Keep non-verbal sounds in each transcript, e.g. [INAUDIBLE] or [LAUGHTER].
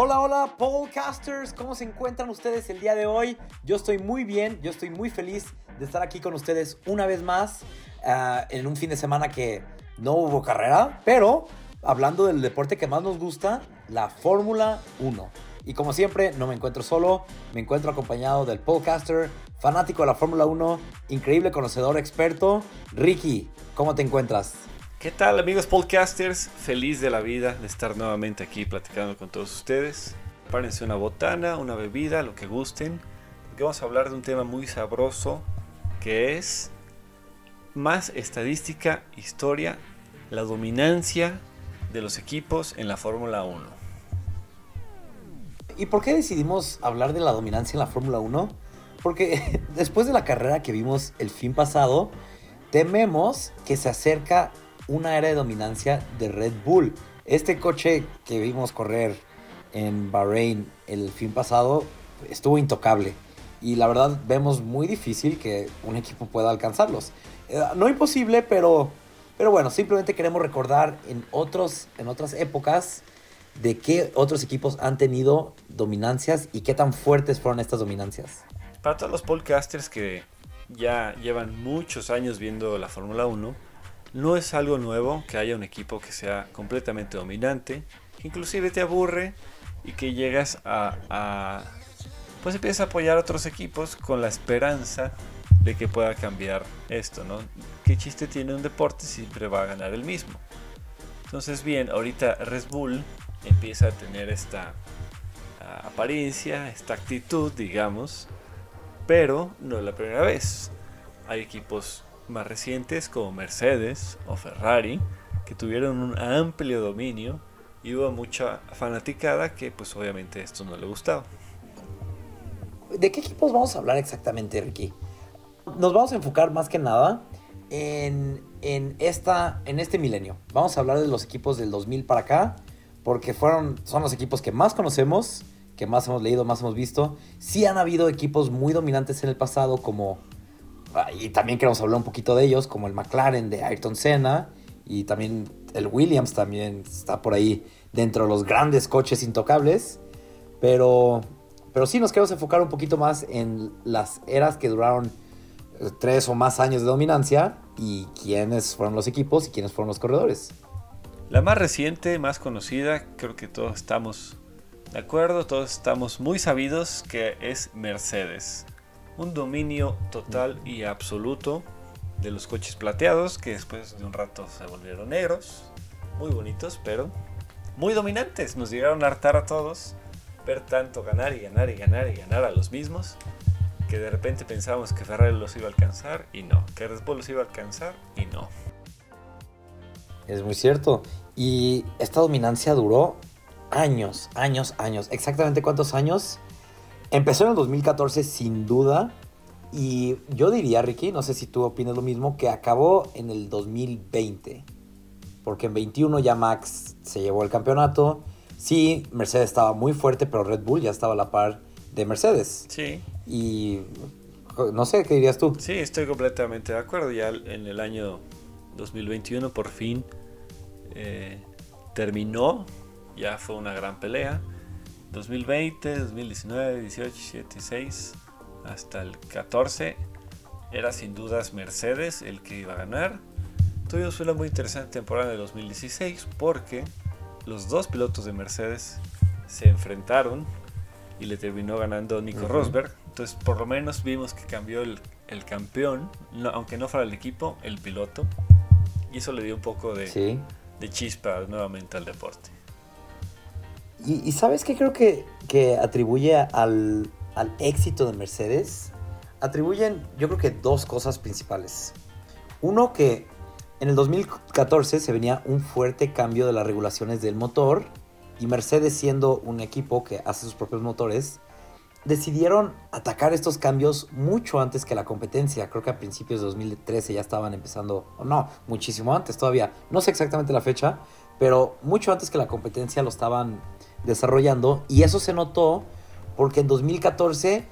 Hola, hola, podcasters, ¿cómo se encuentran ustedes el día de hoy? Yo estoy muy bien, yo estoy muy feliz de estar aquí con ustedes una vez más uh, en un fin de semana que no hubo carrera, pero hablando del deporte que más nos gusta, la Fórmula 1. Y como siempre, no me encuentro solo, me encuentro acompañado del podcaster, fanático de la Fórmula 1, increíble conocedor, experto, Ricky. ¿Cómo te encuentras? ¿Qué tal amigos podcasters? Feliz de la vida de estar nuevamente aquí platicando con todos ustedes. Párense una botana, una bebida, lo que gusten, porque vamos a hablar de un tema muy sabroso que es más estadística, historia, la dominancia de los equipos en la Fórmula 1. ¿Y por qué decidimos hablar de la dominancia en la Fórmula 1? Porque [LAUGHS] después de la carrera que vimos el fin pasado, tememos que se acerca una era de dominancia de Red Bull. Este coche que vimos correr en Bahrein el fin pasado estuvo intocable. Y la verdad vemos muy difícil que un equipo pueda alcanzarlos. Eh, no imposible, pero, pero bueno, simplemente queremos recordar en, otros, en otras épocas de qué otros equipos han tenido dominancias y qué tan fuertes fueron estas dominancias. Para todos los podcasters que ya llevan muchos años viendo la Fórmula 1, no es algo nuevo que haya un equipo que sea completamente dominante, que inclusive te aburre y que llegas a, pues empiezas a apoyar a otros equipos con la esperanza de que pueda cambiar esto, ¿no? ¿Qué chiste tiene un deporte si siempre va a ganar el mismo? Entonces, bien, ahorita Red Bull empieza a tener esta uh, apariencia, esta actitud, digamos, pero no es la primera vez. Hay equipos más recientes como Mercedes o Ferrari que tuvieron un amplio dominio y hubo mucha fanaticada que pues obviamente esto no le gustaba. ¿De qué equipos vamos a hablar exactamente, Ricky? Nos vamos a enfocar más que nada en, en, esta, en este milenio. Vamos a hablar de los equipos del 2000 para acá, porque fueron, son los equipos que más conocemos, que más hemos leído, más hemos visto. Sí han habido equipos muy dominantes en el pasado, como, y también queremos hablar un poquito de ellos, como el McLaren de Ayrton Senna, y también el Williams también está por ahí dentro de los grandes coches intocables. Pero pero sí nos queremos enfocar un poquito más en las eras que duraron eh, tres o más años de dominancia y quiénes fueron los equipos y quiénes fueron los corredores. La más reciente, más conocida, creo que todos estamos de acuerdo, todos estamos muy sabidos que es Mercedes. Un dominio total y absoluto de los coches plateados que después de un rato se volvieron negros. Muy bonitos, pero muy dominantes. Nos llegaron a hartar a todos ver tanto ganar y ganar y ganar y ganar a los mismos que de repente pensábamos que Ferrari los iba a alcanzar y no, que Red Bull los iba a alcanzar y no. Es muy cierto. Y esta dominancia duró años, años, años. ¿Exactamente cuántos años? Empezó en el 2014 sin duda. Y yo diría, Ricky, no sé si tú opinas lo mismo, que acabó en el 2020. Porque en 21 ya Max se llevó el campeonato. Sí, Mercedes estaba muy fuerte, pero Red Bull ya estaba a la par de Mercedes. Sí. Y no sé, ¿qué dirías tú? Sí, estoy completamente de acuerdo. Ya en el año 2021 por fin eh, terminó, ya fue una gran pelea. 2020, 2019, 18, 17, 16, hasta el 14 era sin dudas Mercedes el que iba a ganar. Tuvimos una muy interesante temporada de 2016 porque los dos pilotos de Mercedes se enfrentaron y le terminó ganando Nico Rosberg. Entonces, por lo menos vimos que cambió el, campeón, aunque no fuera el equipo, el piloto. Y eso le dio un poco de, de chispa nuevamente al deporte. Y, sabes qué creo que, que atribuye al, al éxito de Mercedes? Atribuyen, yo creo que dos cosas principales. Uno, que en el 2014 se venía un fuerte cambio de las regulaciones del motor y Mercedes siendo un equipo que hace sus propios motores, decidieron atacar estos cambios mucho antes que la competencia. Creo que a principios de 2013 ya estaban empezando, o no, muchísimo antes todavía. No sé exactamente la fecha, pero mucho antes que la competencia lo estaban desarrollando y eso se notó porque en 2014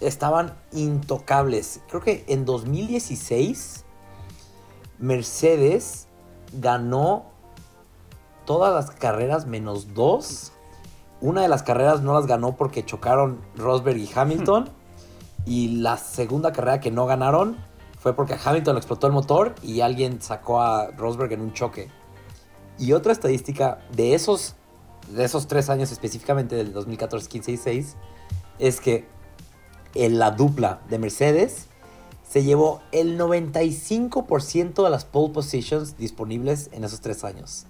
estaban intocables. Creo que en 2016 Mercedes ganó todas las carreras menos dos una de las carreras no las ganó porque chocaron Rosberg y Hamilton. Y la segunda carrera que no ganaron fue porque a Hamilton le explotó el motor y alguien sacó a Rosberg en un choque. Y otra estadística de esos, de esos tres años específicamente, del 2014, 15 y 16, es que en la dupla de Mercedes se llevó el 95% de las pole positions disponibles en esos tres años.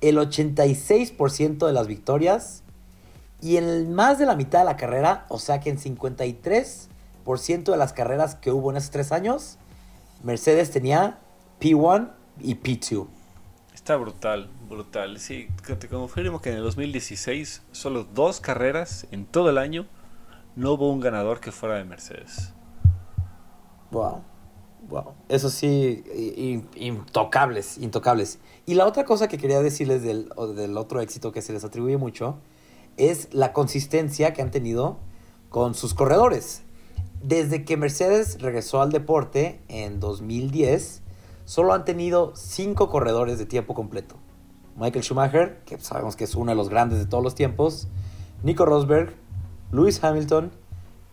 El 86% de las victorias y en más de la mitad de la carrera, o sea que en 53% de las carreras que hubo en esos tres años, Mercedes tenía P1 y P2. Está brutal, brutal. Sí, te confirmo que en el 2016, solo dos carreras en todo el año, no hubo un ganador que fuera de Mercedes. Wow. Wow. Eso sí, intocables, intocables. Y la otra cosa que quería decirles del, del otro éxito que se les atribuye mucho es la consistencia que han tenido con sus corredores. Desde que Mercedes regresó al deporte en 2010, solo han tenido cinco corredores de tiempo completo. Michael Schumacher, que sabemos que es uno de los grandes de todos los tiempos, Nico Rosberg, Lewis Hamilton,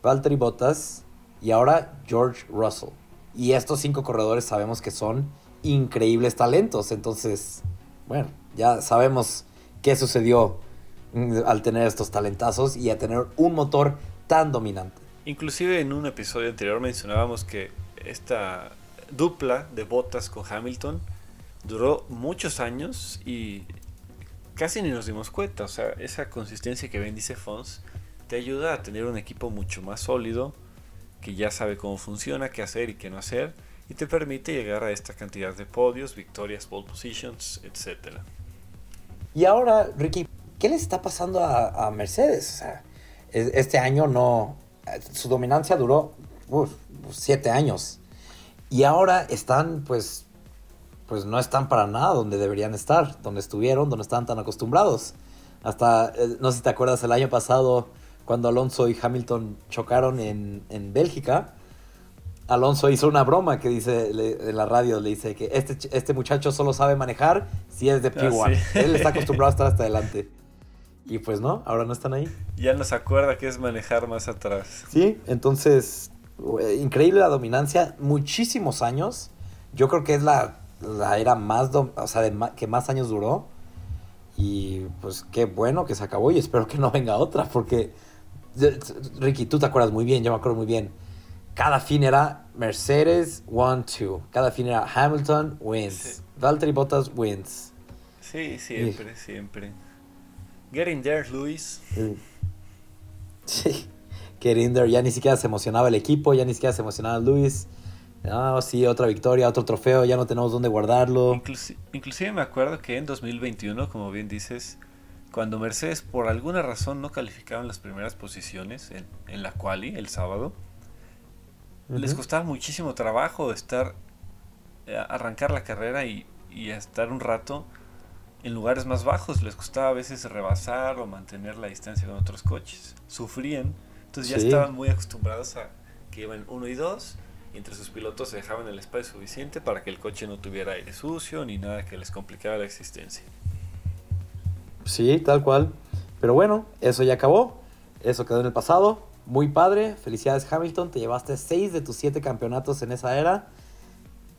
Valtteri Bottas y ahora George Russell. Y estos cinco corredores sabemos que son increíbles talentos. Entonces, bueno, ya sabemos qué sucedió mm, al tener estos talentazos y a tener un motor tan dominante. Inclusive en un episodio anterior mencionábamos que esta dupla de botas con Hamilton duró muchos años y casi ni nos dimos cuenta. O sea, esa consistencia que bendice Fons te ayuda a tener un equipo mucho más sólido, que ya sabe cómo funciona, qué hacer y qué no hacer, y te permite llegar a esta cantidad de podios, victorias, pole positions, etc. Y ahora, Ricky, ¿qué le está pasando a, Mercedes? Este año no. Su dominancia duró siete años. Y ahora están, pues, pues no están para nada donde deberían estar, donde estuvieron, donde estaban tan acostumbrados. Hasta, eh, no sé si te acuerdas, el año pasado cuando Alonso y Hamilton chocaron en, en Bélgica, Alonso hizo una broma que dice en la radio, le dice que este, este muchacho solo sabe manejar si es de P1. Ah, [LAUGHS] Él está acostumbrado a estar hasta adelante. Y pues no, ahora no están ahí. Ya no se acuerda que es manejar más atrás. Sí, entonces, increíble la dominancia, muchísimos años. Yo creo que es la, la era más, o sea, que más años duró. Y pues qué bueno que se acabó y espero que no [LAUGHS] venga otra, porque Ricky, tú te acuerdas muy bien, yo me acuerdo muy bien. Cada fin era Mercedes 1-2. Cada fin era Hamilton wins. Valtteri Bottas wins. Sí, siempre, siempre. Getting there, Luis. Sí. Getting there. Ya ni siquiera se emocionaba el equipo, ya ni siquiera se emocionaba Luis. Ah, sí, otra victoria, otro trofeo, ya no tenemos dónde guardarlo. inclusive me acuerdo que en 2021, como bien dices, cuando Mercedes por alguna razón no calificaban las primeras posiciones en, en la quali el sábado, les costaba muchísimo trabajo estar eh, arrancar la carrera y, y, estar un rato en lugares más bajos. Les costaba a veces rebasar o mantener la distancia con otros coches. Sufrían, entonces ya estaban muy acostumbrados a que iban uno y dos y entre sus pilotos se dejaban el espacio suficiente para que el coche no tuviera aire sucio ni nada que les complicara la existencia. Sí, tal cual. Pero bueno, eso ya acabó. Eso quedó en el pasado. Muy padre. Felicidades Hamilton. Te llevaste seis de tus siete campeonatos en esa era.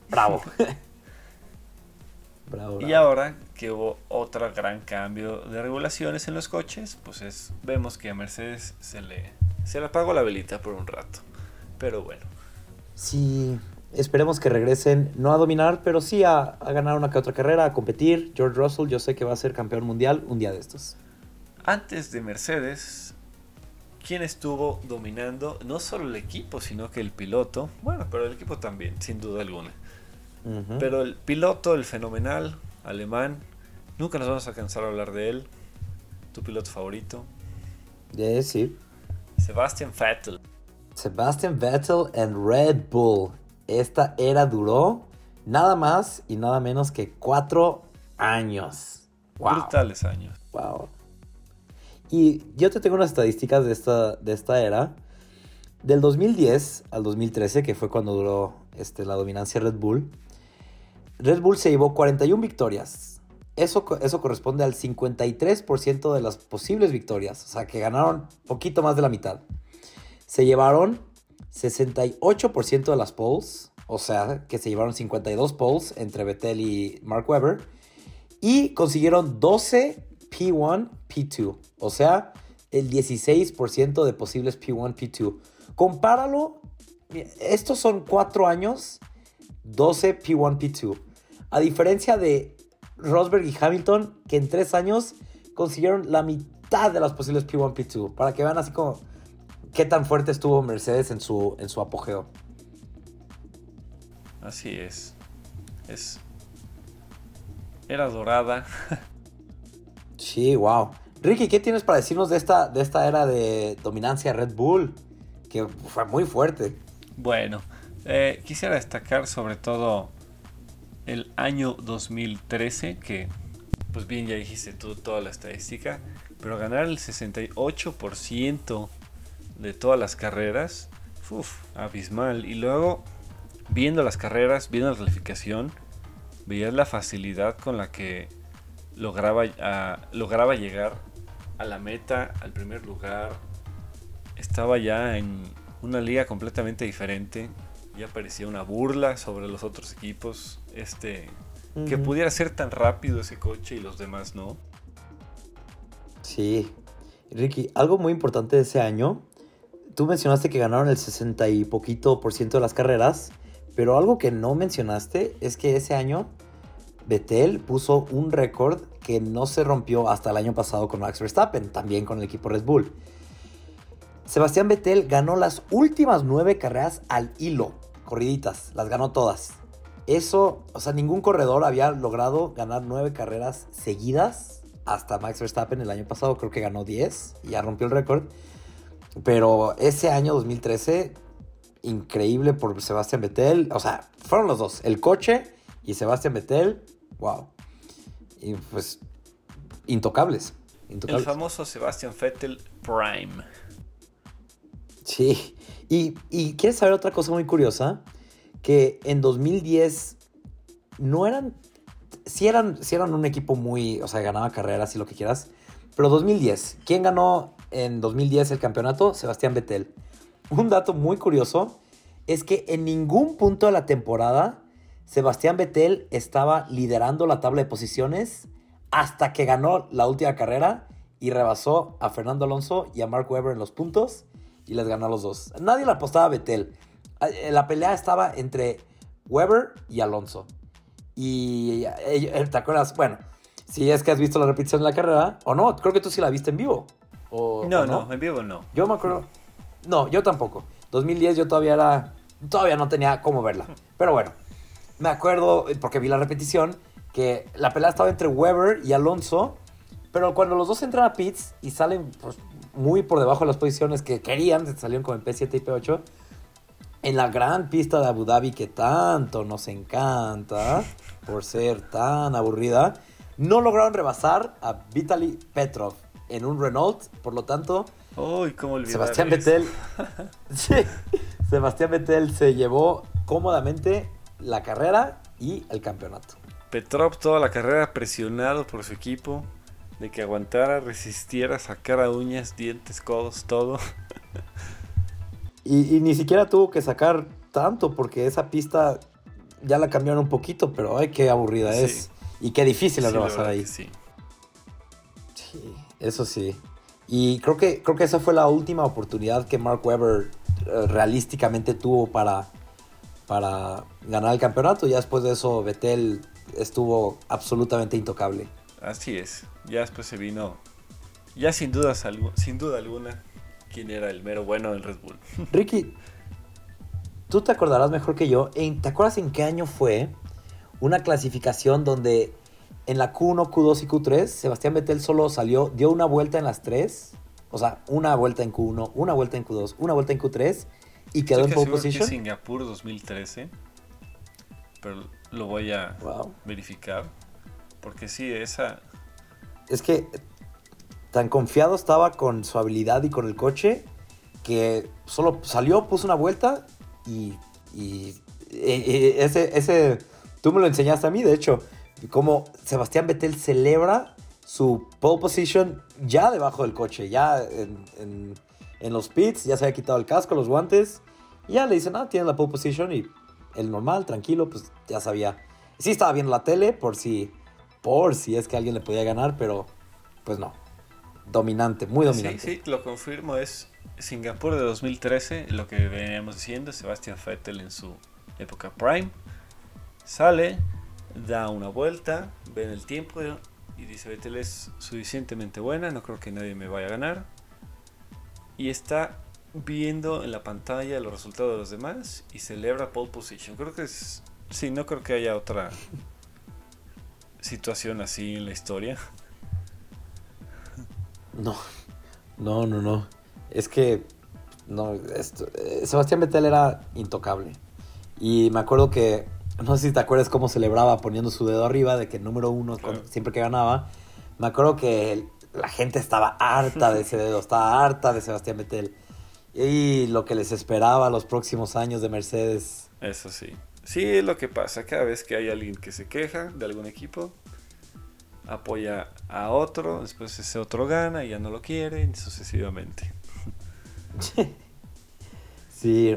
Bravo. [LAUGHS] bravo, Y ahora que hubo otro gran cambio de regulaciones en los coches, pues es, vemos que a Mercedes se le, se le apagó la velita por un rato. Pero bueno. Sí, Esperemos que regresen, no a dominar, pero sí a, ganar una que otra carrera, a competir. George Russell, yo sé que va a ser campeón mundial un día de estos. Antes de Mercedes, ¿quién estuvo dominando no solo el equipo, sino que el piloto? Bueno, pero el equipo también, sin duda alguna. Pero el piloto, el fenomenal alemán, nunca nos vamos a cansar de hablar de él. ¿Tu piloto favorito? De sí. Sebastian Vettel. Sebastian Vettel en Red Bull esta era duró nada más y nada menos que cuatro años. Brutales años. Wow. Y yo te tengo unas estadísticas de esta, de esta era. Del 2010 al 2013, que fue cuando duró este, la dominancia Red Bull, Red Bull se llevó 41 victorias. Eso, corresponde al 53% de las posibles victorias, o sea que ganaron poquito más de la mitad. Se llevaron 68% de las polls, o sea que se llevaron 52 polls entre Vettel y Mark Webber, y consiguieron 12 P1, P2, o sea el 16% de posibles P1, P2. Compáralo, estos son 4 años, 12 P1, P2. A diferencia de Rosberg y Hamilton, que en 3 años consiguieron la mitad de las posibles P1, P2. Para que vean así como qué tan fuerte estuvo Mercedes en su, en su apogeo. Así es. Es. Era dorada. sí, wow. Ricky, ¿qué tienes para decirnos de esta, de esta era de dominancia Red Bull? Que fue muy fuerte. Bueno, eh, quisiera destacar sobre todo el año 2013, que pues bien ya dijiste tú toda la estadística, pero ganar el 68% de todas las carreras, uff, abismal. Y luego, viendo las carreras, viendo la calificación, veías la facilidad con la que lograba, lograba llegar a la meta, al primer lugar. Estaba ya en una liga completamente diferente. Ya parecía una burla sobre los otros equipos. Este. Que pudiera ser tan rápido ese coche y los demás no. Sí. Ricky, algo muy importante de ese año tú mencionaste que ganaron el 60 y poquito por ciento de las carreras, pero algo que no mencionaste es que ese año Vettel puso un récord que no se rompió hasta el año pasado con Max Verstappen, también con el equipo Red Bull. Sebastián Vettel ganó las últimas nueve carreras al hilo, corriditas, las ganó todas. Eso, o sea, ningún corredor había logrado ganar nueve carreras seguidas hasta Max Verstappen el año pasado, creo que ganó 10 y ya rompió el récord. Pero ese año 2013, increíble por Sebastián Vettel. O sea, fueron los dos, el coche y Sebastián Vettel. Wow. Y pues, intocables. El famoso Sebastián Vettel Prime. Sí. Y, quieres saber otra cosa muy curiosa, que en 2010 no eran, sí eran, eran un equipo muy, o sea, ganaba carreras y lo que quieras, pero 2010, ¿quién ganó en 2010 el campeonato, Sebastián Vettel. Un dato muy curioso es que en ningún punto de la temporada Sebastián Vettel estaba liderando la tabla de posiciones hasta que ganó la última carrera y rebasó a Fernando Alonso y a Mark Webber en los puntos y les ganó a los dos. Nadie le apostaba a Vettel. Eh, la pelea estaba entre Webber y Alonso. Y eh, eh, te acuerdas, bueno, si es que has visto la repetición de la carrera o no, creo que tú sí la viste en vivo no, no, en vivo no. Yo me acuerdo. No, yo tampoco. 2010 yo todavía era. Todavía no tenía cómo verla. Pero bueno, me acuerdo, porque vi la repetición, que la pelea estaba entre Weber y Alonso. Pero cuando los dos entran a pits y salen pues, muy por debajo de las posiciones que querían, salieron con el P7 y P8, en la gran pista de Abu Dhabi que tanto nos encanta por ser tan aburrida, no lograron rebasar a Vitaly Petrov en un Renault, por lo tanto, Uy, ¿cómo Sebastián Vettel, [LAUGHS] sí, Sebastián Vettel se llevó cómodamente la carrera y el campeonato. Petrov toda la carrera presionado por su equipo de que aguantara, resistiera, sacara uñas, dientes, codos, todo. Y, ni siquiera tuvo que sacar tanto porque esa pista ya la cambiaron un poquito, pero ay, qué aburrida es. Y qué difícil sí, rebasar ahí. Sí. sí. Eso sí. Y creo que, creo que esa fue la última oportunidad que Mark Webber eh, realísticamente tuvo para, para ganar el campeonato. Ya después de eso, Vettel estuvo absolutamente intocable. Así es. Ya después se vino, ya sin, dudas, sin duda alguna, quién era el mero bueno del Red Bull. [LAUGHS] Ricky, tú te acordarás mejor que yo. ¿Te acuerdas en qué año fue una clasificación donde en la Q1, Q2 y Q3, Sebastián Vettel solo salió, dio una vuelta en las tres. O sea, una vuelta en Q1, una vuelta en Q2, una vuelta en Q3 y quedó en pole position. Singapur 2013, pero lo voy a verificar. Porque sí, esa. Es que tan confiado estaba con su habilidad y con el coche que solo salió, puso una vuelta y, y, ese, ese. Tú me lo enseñaste a mí, de hecho Como Sebastián Vettel celebra su pole position ya debajo del coche, ya en, los pits, ya se había quitado el casco, los guantes. Y ya le dicen, ah, tiene la pole position y el normal, tranquilo, pues ya sabía. Sí estaba viendo la tele por si, por si es que alguien le podía ganar, pero pues no. Dominante, muy dominante. Sí, sí, lo confirmo, es Singapur de 2013, lo que veníamos diciendo, Sebastián Vettel en su época prime. Sale, da una vuelta, ve el tiempo y dice Vettel es suficientemente buena, no creo que nadie me vaya a ganar. Y está viendo en la pantalla los resultados de los demás y celebra pole position. Creo que es... Sí, no creo que haya otra situación así en la historia. No, no, no, no. Es que no, esto, eh, Sebastián Vettel era intocable. Y me acuerdo que, no sé si te acuerdas cómo celebraba poniendo su dedo arriba de que el número uno siempre que ganaba. Me acuerdo que la gente estaba harta de ese dedo, estaba harta de Sebastián Vettel. Y lo que les esperaba los próximos años de Mercedes. Eso sí. Sí, es lo que pasa. Cada vez que hay alguien que se queja de algún equipo, apoya a otro, después ese otro gana y ya no lo quiere, y sucesivamente. [LAUGHS] sí,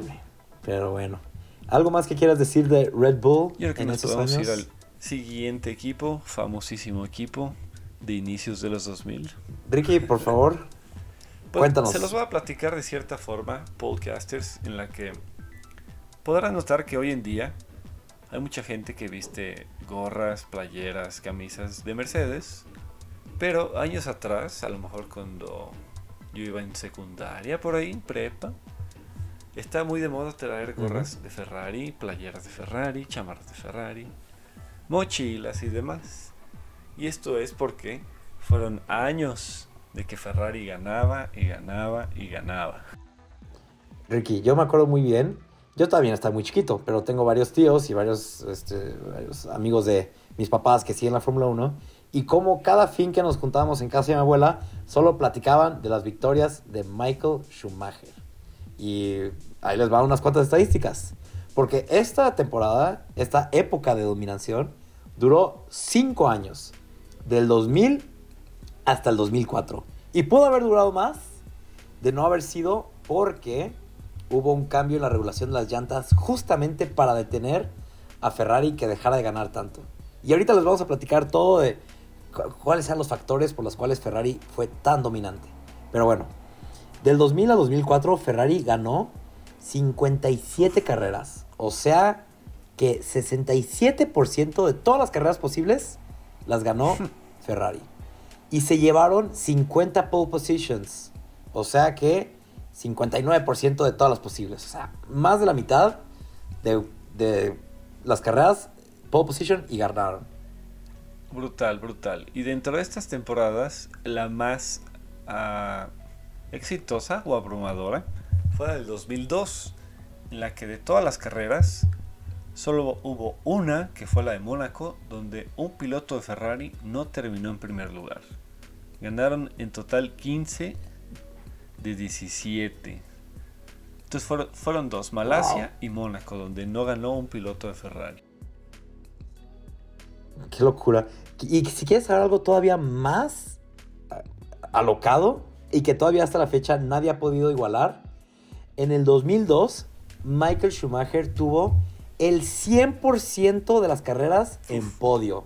pero bueno. ¿Algo más que quieras decir de Red Bull Yo creo que en nos podemos ir al siguiente equipo, famosísimo equipo de inicios de los 2000. Ricky, por favor, [LAUGHS] pues, cuéntanos. Se los voy a platicar de cierta forma, podcasters, en la que podrán notar que hoy en día hay mucha gente que viste gorras, playeras, camisas de Mercedes, pero años atrás, a lo mejor cuando yo iba en secundaria por ahí, prepa, está muy de moda traer gorras de Ferrari, playeras de Ferrari, chamarras de Ferrari, mochilas y demás. Y esto es porque fueron años de que Ferrari ganaba y ganaba y ganaba. Ricky, yo me acuerdo muy bien. Yo también estaba muy chiquito, pero tengo varios tíos y varios, este, amigos de mis papás que siguen la Fórmula 1 y como cada fin que nos juntábamos en casa de mi abuela, solo platicaban de las victorias de Michael Schumacher. Y ahí les van unas cuantas estadísticas. Porque esta temporada, esta época de dominación, duró 5 años. Del 2000 hasta el 2004. Y pudo haber durado más de no haber sido porque hubo un cambio en la regulación de las llantas justamente para detener a Ferrari que dejara de ganar tanto. Y ahorita les vamos a platicar todo de cuáles eran los factores por los cuales Ferrari fue tan dominante. Pero bueno, del 2000 a 2004 Ferrari ganó 57 carreras. O sea que 67% de todas las carreras posibles las ganó [LAUGHS] Ferrari. Y se llevaron 50 pole positions. O sea que 59% de todas las posibles. O sea, más de la mitad de, de las carreras pole position y ganaron. Brutal, brutal. Y dentro de estas temporadas, la más ah, exitosa o abrumadora fue la del 2002, en la que de todas las carreras, solo hubo una, que fue la de Mónaco, donde un piloto de Ferrari no terminó en primer lugar. Ganaron en total 15 de 17. Entonces fueron, fueron dos, Malasia y Mónaco, donde no ganó un piloto de Ferrari. Qué locura. Y si quieres saber algo todavía más alocado y que todavía hasta la fecha nadie ha podido igualar, en el 2002 Michael Schumacher tuvo el 100% de las carreras en podio.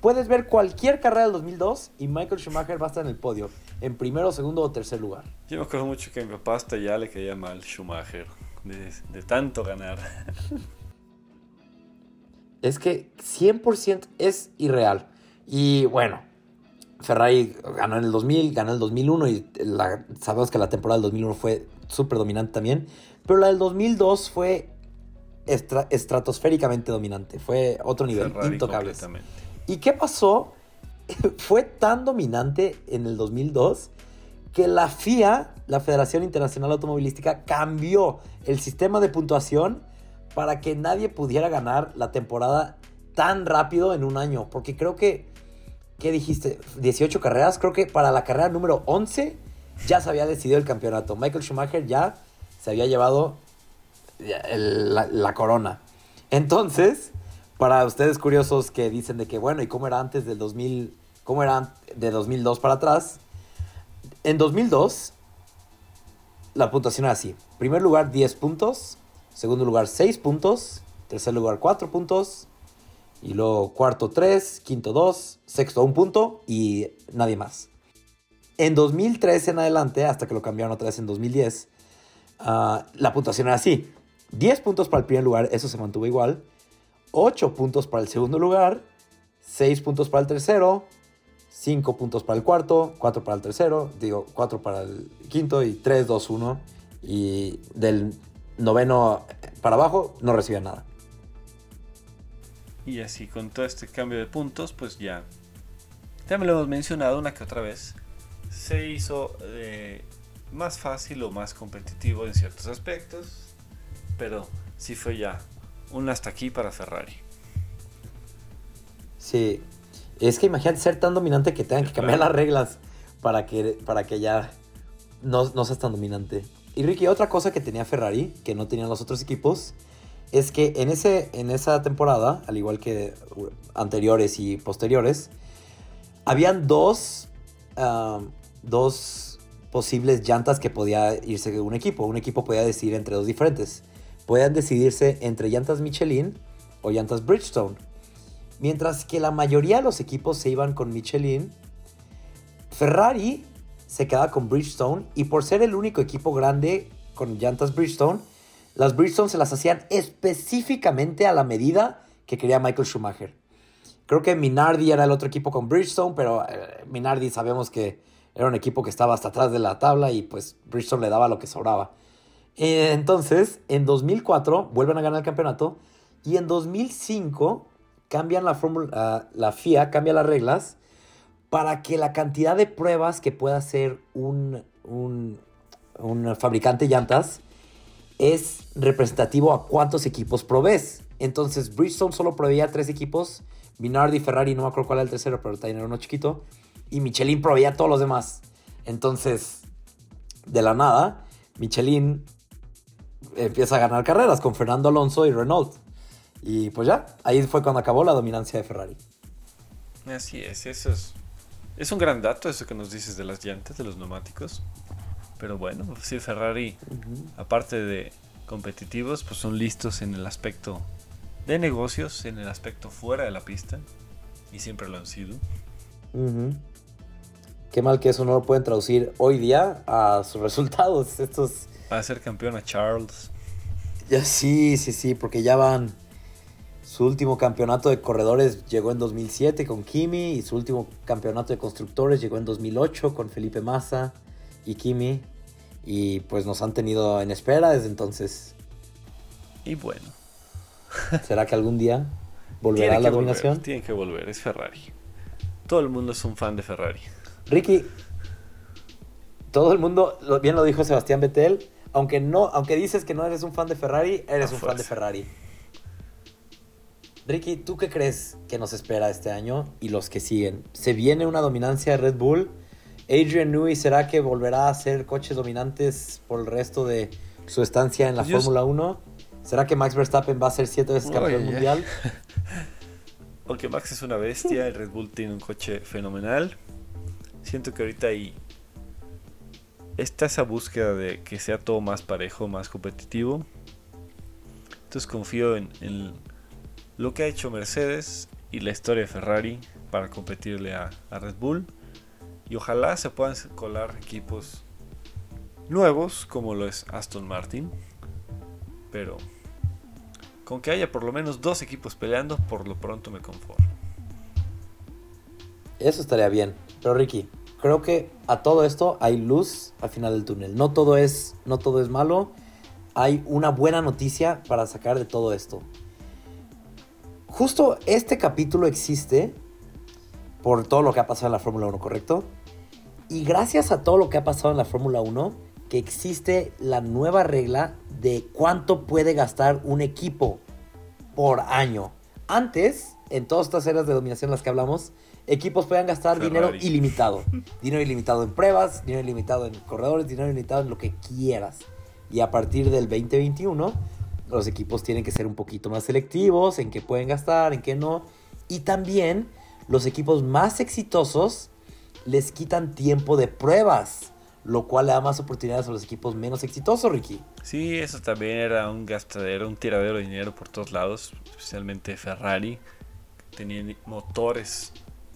Puedes ver cualquier carrera del 2002 y Michael Schumacher va a estar en el podio, en primero, segundo o tercer lugar. Yo me acuerdo mucho que a mi papá hasta ya le caía mal Schumacher, de tanto ganar. [LAUGHS] es que 100% es irreal. Y bueno, Ferrari ganó en el 2000, ganó en el 2001 y sabemos que la temporada del 2001 fue súper dominante también. Pero la del 2002 fue estratosféricamente dominante. Fue otro nivel, intocable. ¿Y qué pasó? [LAUGHS] fue tan dominante en el 2002 que la FIA, la Federación Internacional Automovilística, cambió el sistema de puntuación para que nadie pudiera ganar la temporada tan rápido en un año. Porque creo que, ¿qué dijiste? 18 carreras. Creo que para la carrera número 11 ya se había decidido el campeonato. Michael Schumacher ya se había llevado la, corona. Entonces, para ustedes curiosos que dicen de que, bueno, ¿y cómo era antes del 2000? ¿Cómo era de 2002 para atrás? En 2002, la puntuación era así. Primer lugar, 10 puntos. Segundo lugar, 6 puntos. Tercer lugar, 4 puntos. Y luego cuarto, 3. Quinto, 2. Sexto, 1 punto. Y nadie más. En 2013 en adelante, hasta que lo cambiaron otra vez en 2010, ah, la puntuación era así. 10 puntos para el primer lugar, eso se mantuvo igual. 8 puntos para el segundo lugar, 6 puntos para el tercero, 5 puntos para el cuarto, 4 para el tercero, digo 4 para el quinto y 3, 2, 1. Y del noveno para abajo no recibía nada. Y así con todo este cambio de puntos, pues ya, me lo hemos mencionado una que otra vez, se hizo eh, más fácil o más competitivo en ciertos aspectos, pero sí fue ya un hasta aquí para Ferrari. Sí, es que imagínate ser tan dominante que tengan que cambiar las reglas para que, para que ya no, no seas tan dominante. Y Ricky, otra cosa que tenía Ferrari, que no tenían los otros equipos, es que en, ese, en esa temporada, al igual que anteriores y posteriores, habían dos, dos posibles llantas que podía irse un equipo. Un equipo podía decidir entre dos diferentes puedan decidirse entre llantas Michelin o llantas Bridgestone. Mientras que la mayoría de los equipos se iban con Michelin, Ferrari se quedaba con Bridgestone y por ser el único equipo grande con llantas Bridgestone, las Bridgestone se las hacían específicamente a la medida que quería Michael Schumacher. Creo que Minardi era el otro equipo con Bridgestone, pero eh, Minardi sabemos que era un equipo que estaba hasta atrás de la tabla y pues Bridgestone le daba lo que sobraba. Eh, entonces, en 2004 vuelven a ganar el campeonato y en 2005 cambian la fórmula, ah, la FIA cambia las reglas para que la cantidad de pruebas que pueda hacer un, un, fabricante de llantas es representativo a cuántos equipos provees. Entonces, Bridgestone solo proveía tres equipos. Minardi, Ferrari, no me acuerdo cuál era el tercero, pero también era uno chiquito. Y Michelin proveía a todos los demás. Entonces, de la nada, Michelin empieza a ganar carreras con Fernando Alonso y Renault. Y pues ya, ahí fue cuando acabó la dominancia de Ferrari. Así es, eso es. Es un gran dato eso que nos dices de las llantas, de los neumáticos. Pero bueno, sí, Ferrari, aparte de competitivos, pues son listos en el aspecto de negocios, en el aspecto fuera de la pista. Y siempre lo han sido. Qué mal que eso no lo pueden traducir hoy día a sus [LAUGHS] resultados. Estos Va a ser campeón a Charles. Ya sí, sí, sí, porque ya van. Su último campeonato de corredores llegó en 2007 con Kimi y su último campeonato de constructores llegó en 2008 con Felipe Massa y Kimi. Y pues nos han tenido en espera desde entonces. Y bueno. [LAUGHS] ¿Será que algún día volverá a la dominación? Tiene que volver, es Ferrari. Todo el mundo es un fan de Ferrari. Ricky, todo el mundo, bien lo dijo Sebastián Vettel, aunque no, aunque dices que no eres un fan de Ferrari, eres un fan de Ferrari. Ricky, ¿tú qué crees que nos espera este año y los que siguen? ¿Se viene una dominancia de Red Bull? ¿Adrian Newey será que volverá a ser coches dominantes por el resto de su estancia en la pues Fórmula 1? ¿Será que Max Verstappen va a ser siete veces campeón mundial? [LAUGHS] Aunque Max es una bestia, el Red Bull tiene un coche fenomenal. Siento que ahorita hay está esa búsqueda de que sea todo más parejo, más competitivo. Entonces confío en, lo que ha hecho Mercedes y la historia de Ferrari para competirle a, Red Bull. Y ojalá se puedan colar equipos nuevos como lo es Aston Martin. Pero con que haya por lo menos dos equipos peleando, por lo pronto me conformo. Eso estaría bien. Pero Ricky, creo que a todo esto hay luz al final del túnel. No todo es, no todo es malo. Hay una buena noticia para sacar de todo esto. Justo este capítulo existe por todo lo que ha pasado en la Fórmula 1, ¿correcto? Y gracias a todo lo que ha pasado en la Fórmula 1, que existe la nueva regla de cuánto puede gastar un equipo por año. Antes, en todas estas eras de dominación en las que hablamos, equipos puedan gastar dinero ilimitado. dinero ilimitado en pruebas, dinero ilimitado en corredores, dinero ilimitado en lo que quieras. Y a partir del 2021 los equipos tienen que ser un poquito más selectivos en qué pueden gastar, en qué no. Y también los equipos más exitosos les quitan tiempo de pruebas, lo cual le da más oportunidades a los equipos menos exitosos, Ricky. Sí, eso también era un gastadero, un tiradero de dinero por todos lados, especialmente Ferrari. Tenían motores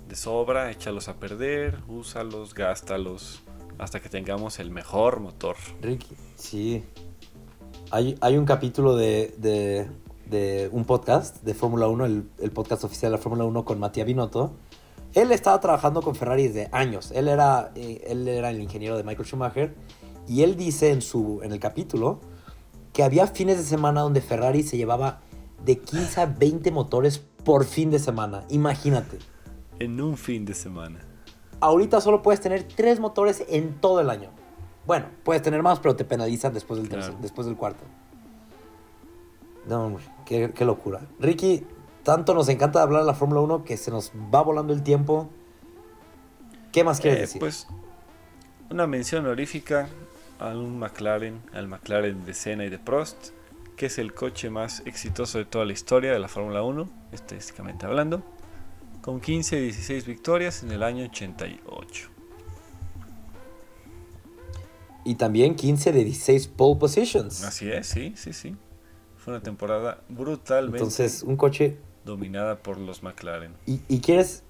de sobra, échalos a perder, úsalos, gástalos, hasta que tengamos el mejor motor. Ricky, sí. Hay, hay un capítulo de, de, de un podcast de Fórmula 1, el, el, podcast oficial de la Fórmula 1 con Matías Binotto. Él estaba trabajando con Ferrari desde años. Él era, eh, él era el ingeniero de Michael Schumacher. Y él dice en, su, en el capítulo que había fines de semana donde Ferrari se llevaba de 15 a 20 motores por fin de semana. Imagínate. En un fin de semana. Ahorita solo puedes tener tres motores en todo el año. Bueno, puedes tener más, pero te penalizan después del, tercer, después del cuarto. No, qué, qué, locura. Ricky, tanto nos encanta hablar de la Fórmula 1 que se nos va volando el tiempo. ¿Qué más quieres Eh, decir? Pues una mención honorífica a un McLaren, al McLaren de Senna y de Prost, que es el coche más exitoso de toda la historia de la Fórmula 1, estadísticamente hablando, con 15 y 16 victorias en el año 88. Y también 15 de 16 pole positions. Así es, sí, sí, sí. Fue una temporada brutalmente Entonces, un coche. dominada por los McLaren. Y, y quieres.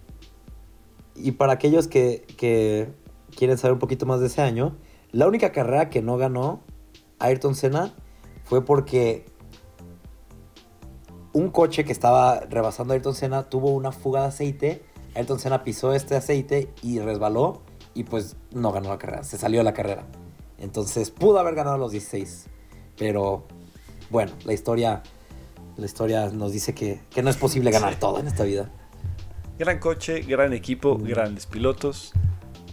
Y para aquellos que, que quieren saber un poquito más de ese año, la única carrera que no ganó Ayrton Senna fue porque un coche que estaba rebasando a Ayrton Senna tuvo una fuga de aceite. Ayrton Senna pisó este aceite y resbaló y pues no ganó la carrera, se salió de la carrera. Entonces pudo haber ganado los 16, pero bueno, la historia, la historia nos dice que, que no es posible ganar Sí. todo en esta vida. Gran coche, gran equipo, Mm. grandes pilotos.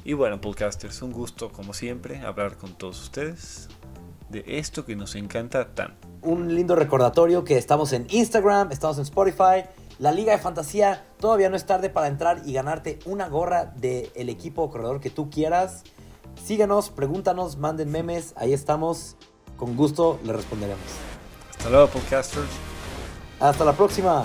Y bueno, podcasters, un gusto como siempre hablar con todos ustedes de esto que nos encanta tanto. Un lindo recordatorio que estamos en Instagram, estamos en Spotify. La Liga de Fantasía, todavía no es tarde para entrar y ganarte una gorra del equipo o corredor que tú quieras. Síguenos, pregúntanos, manden memes, ahí estamos. Con gusto le responderemos. Hasta luego, podcasters. Hasta la próxima.